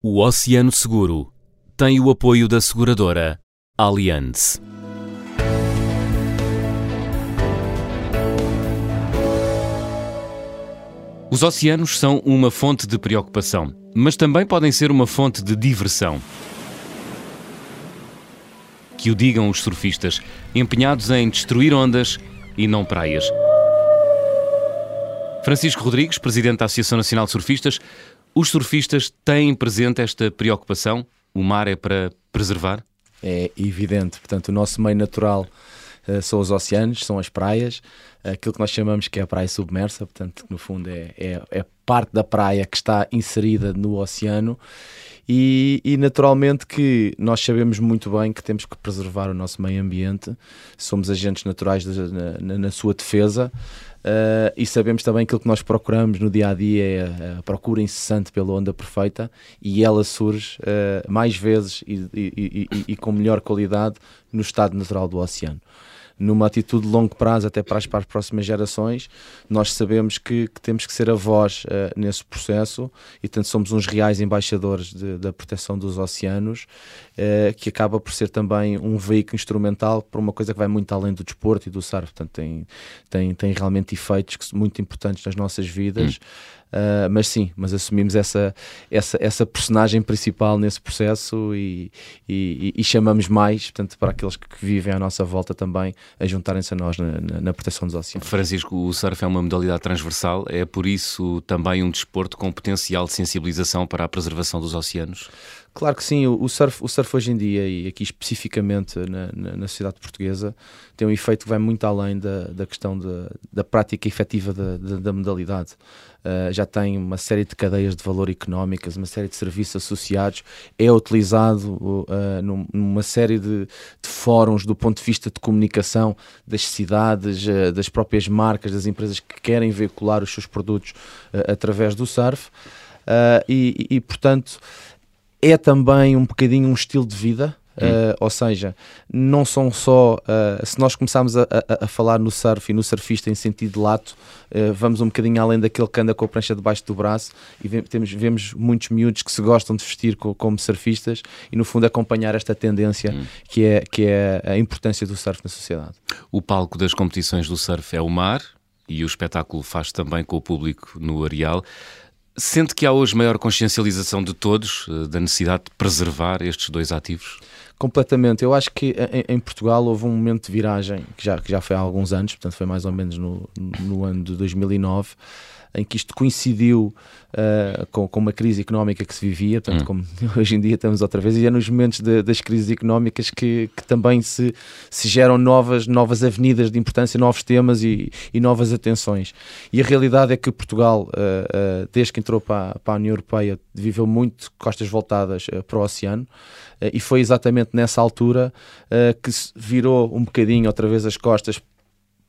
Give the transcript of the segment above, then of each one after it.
O Oceano Seguro tem o apoio da seguradora Allianz. Os oceanos são uma fonte de preocupação, mas também podem ser uma fonte de diversão. Que o digam os surfistas, empenhados em destruir ondas e não praias. Francisco Rodrigues, presidente da Associação Nacional de Surfistas, os surfistas têm presente esta preocupação? O mar é para preservar? É evidente. Portanto, o nosso meio natural uh, são os oceanos, são as praias, aquilo que nós chamamos que é a praia submersa, portanto, no fundo é, é, é parte da praia que está inserida no oceano. E, e, naturalmente que nós sabemos muito bem que temos que preservar o nosso meio ambiente, somos agentes naturais de, na, na, sua defesa, Uh, e sabemos também que aquilo que nós procuramos no dia a dia é a procura incessante pela onda perfeita e ela surge uh, mais vezes e, e, e, e, com melhor qualidade no estado natural do oceano numa atitude de longo prazo, até para as, para as próximas gerações, nós sabemos que, que temos que ser a voz uh, nesse processo e, tanto somos uns reais embaixadores de, da proteção dos oceanos, uh, que acaba por ser também um veículo instrumental para uma coisa que vai muito além do desporto e do surf. Portanto, tem, tem, tem realmente efeitos que são muito importantes nas nossas vidas. Hum Uh, mas sim, mas assumimos essa, essa, essa personagem principal nesse processo e, e, e, chamamos mais, portanto, para aqueles que vivem à nossa volta também a juntarem-se a nós na, na, na, proteção dos oceanos. Francisco, o surf é uma modalidade transversal, é por isso também um desporto com potencial de sensibilização para a preservação dos oceanos? Claro que sim, o surf, o surf hoje em dia, e aqui especificamente na, na, na sociedade portuguesa, tem um efeito que vai muito além da, da questão de, da prática efetiva da, da, da modalidade. Uh, já tem uma série de cadeias de valor económicas, uma série de serviços associados, é utilizado uh, numa série de, de, fóruns do ponto de vista de comunicação das cidades, uh, das próprias marcas, das empresas que querem veicular os seus produtos através do surf. E, e, portanto, é também um bocadinho um estilo de vida. Uh, ou seja, não são só. Uh, se nós começarmos a, a, a, falar no surf e no surfista em sentido lato, uh, vamos um bocadinho além daquele que anda com a prancha debaixo do braço e temos, vemos muitos miúdos que se gostam de vestir co como surfistas e, no fundo, acompanhar esta tendência hum. que, é, que é a importância do surf na sociedade. O palco das competições do surf é o mar e o espetáculo faz também com o público no areal. Sente que há hoje maior consciencialização de todos eh, da necessidade de preservar estes dois ativos? Completamente. Eu acho que em, em, Portugal houve um momento de viragem que já, que já foi há alguns anos, portanto foi mais ou menos no, no ano de 2009 em que isto coincidiu uh, com, com, uma crise económica que se vivia, portanto, hum. como hoje em dia estamos outra vez, e é nos momentos de, das crises económicas que, que, também se, se geram novas, novas avenidas de importância, novos temas e, e novas atenções. E a realidade é que Portugal, uh, uh, desde que entrou para, para, a União Europeia, viveu muito costas voltadas para o oceano. e foi exatamente nessa altura que se virou um bocadinho outra vez as costas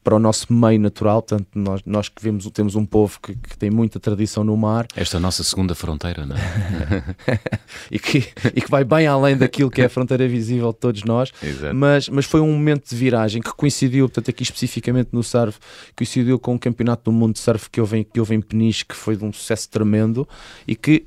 para o nosso meio natural, portanto, nós, nós que vemos, temos um povo que, que tem muita tradição no mar. Esta é a nossa segunda fronteira, não é? e, que, e que vai bem além daquilo que é a fronteira visível de todos nós, mas, mas foi um momento de viragem que coincidiu, portanto, aqui especificamente no surf, coincidiu com o campeonato do mundo de surf que houve, que houve em Peniche, que foi de um sucesso tremendo e que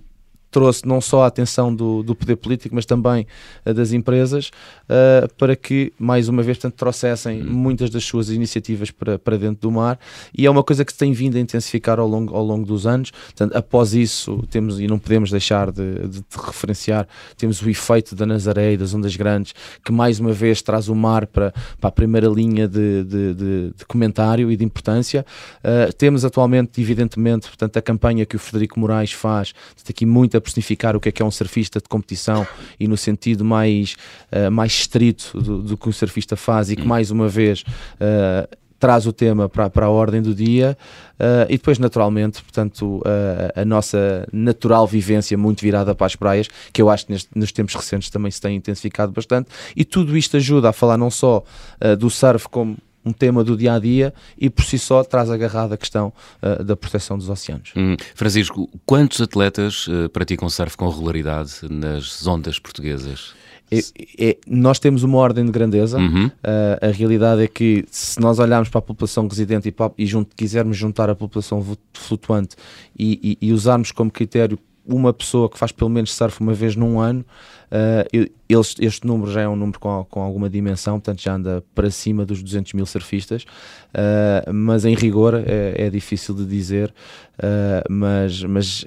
trouxe não só a atenção do, do poder político, mas também uh, das empresas, uh, para que, mais uma vez, portanto, trouxessem uhum. muitas das suas iniciativas para, para dentro do mar. E é uma coisa que se tem vindo a intensificar ao longo, ao longo dos anos. Portanto, após isso, temos, e não podemos deixar de, de, de referenciar, temos o efeito da Nazaré e das ondas grandes, que mais uma vez traz o mar para, para a primeira linha de, de, de comentário e de importância. Uh, temos atualmente, evidentemente, portanto, a campanha que o Frederico Moraes faz, aqui muita personificar o que é que é um surfista de competição e no sentido mais, uh, mais estrito do, do, que o surfista faz e que mais uma vez uh, traz o tema para, para a ordem do dia uh, e depois naturalmente, portanto, uh, a nossa natural vivência muito virada para as praias, que eu acho que neste, nos tempos recentes também se tem intensificado bastante e tudo isto ajuda a falar não só uh, do surf como um tema do dia a dia e por si só traz agarrada a questão uh, da proteção dos oceanos. Hum. Francisco, quantos atletas uh, praticam surf com regularidade nas ondas portuguesas? É, é, nós temos uma ordem de grandeza. Uhum. Uh, a realidade é que, se nós olharmos para a população residente e, e quisermos juntar a população flutuante e, e, e usarmos como critério uma pessoa que faz pelo menos surf uma vez num ano, uh, eles, este número já é um número com, com alguma dimensão, portanto já anda para cima dos 200 mil surfistas, uh, mas em rigor é, é difícil de dizer, uh, mas... mas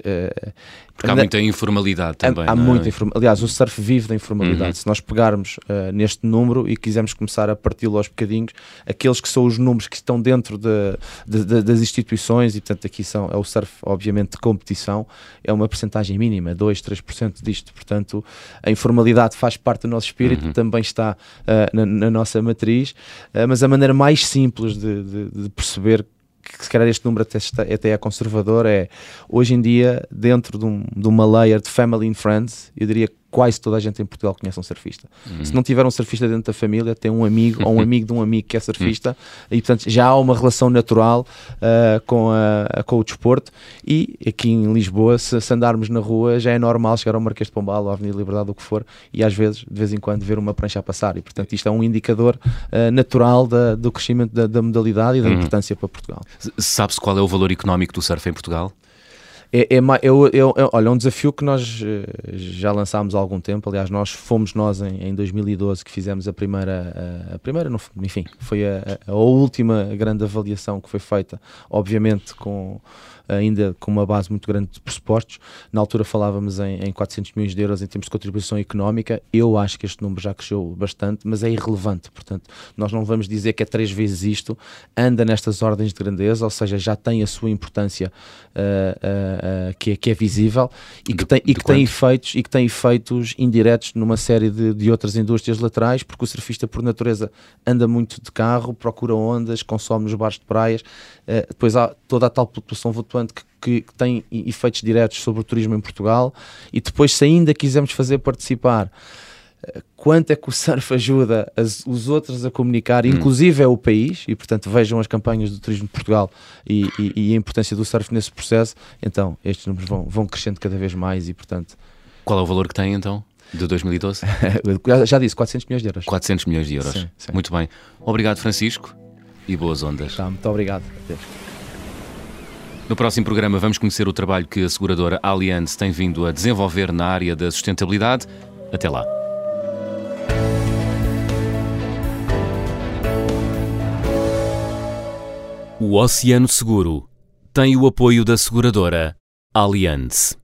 porque há muita informalidade também. Há, há muita informalidade. Aliás, o surf vive da informalidade. Uhum. Se nós pegarmos neste número e quisermos começar a parti-lo aos bocadinhos, aqueles que são os números que estão dentro de, de, de, das instituições, e portanto aqui são, é o surf, obviamente, de competição, é uma percentagem mínima, 2, 3% disto. Portanto, a informalidade faz parte do nosso espírito, uhum. também está uh, na, na, nossa matriz, uh, mas a maneira mais simples de, de, de perceber que se calhar este número até, está, até é conservador, é hoje em dia, dentro de, um, de uma layer de family and friends, eu diria quase toda a gente em Portugal conhece um surfista. Uhum. Se não tiver um surfista dentro da família, tem um amigo ou um amigo de um amigo que é surfista uhum. e, portanto, já há uma relação natural uh, com, a, com o desporto. E aqui em Lisboa, se, se, andarmos na rua, já é normal chegar ao Marquês de Pombal, ou à Avenida Liberdade, o que for, e às vezes, de vez em quando, ver uma prancha a passar. E, portanto, isto é um indicador uh, natural da, do crescimento da, da modalidade e da uhum. importância para Portugal. Sabe-se qual é o valor económico do surf em Portugal? É, é, é, é, olha, um desafio que nós eh, já lançámos há algum tempo. Aliás, nós fomos nós em, em 2012 que fizemos a primeira, a, a primeira, enfim, foi a, a, última grande avaliação que foi feita, obviamente com ainda com uma base muito grande de pressupostos. Na altura falávamos em, em 400 milhões de euros em termos de contribuição económica. Eu acho que este número já cresceu bastante, mas é irrelevante. Portanto, nós não vamos dizer que é três vezes isto, anda nestas ordens de grandeza, ou seja, já tem a sua importância uh, uh, uh, que, é, que é visível e que, de, tem, e que tem efeitos e que tem efeitos indiretos numa série de, de outras indústrias laterais, porque o surfista por natureza anda muito de carro, procura ondas, consome nos bares de praias, depois há toda a tal população flutuante que, que, que, tem efeitos diretos sobre o turismo em Portugal e depois se ainda quisermos fazer participar eh, quanto é que o surf ajuda as, os outros a comunicar, hum. inclusive é o país, e portanto vejam as campanhas do turismo de Portugal e, e, e, a importância do surf nesse processo, então estes números vão, vão crescendo cada vez mais e portanto... Qual é o valor que tem então? De 2012? Já disse, 400 milhões de euros. 400 milhões de euros. Sim, sim. Muito bem. Obrigado, Francisco, e boas ondas. Tá, muito obrigado. Adeus. No próximo programa vamos conhecer o trabalho que a seguradora Allianz tem vindo a desenvolver na área da sustentabilidade. Até lá. O Oceano Seguro tem o apoio da seguradora Allianz.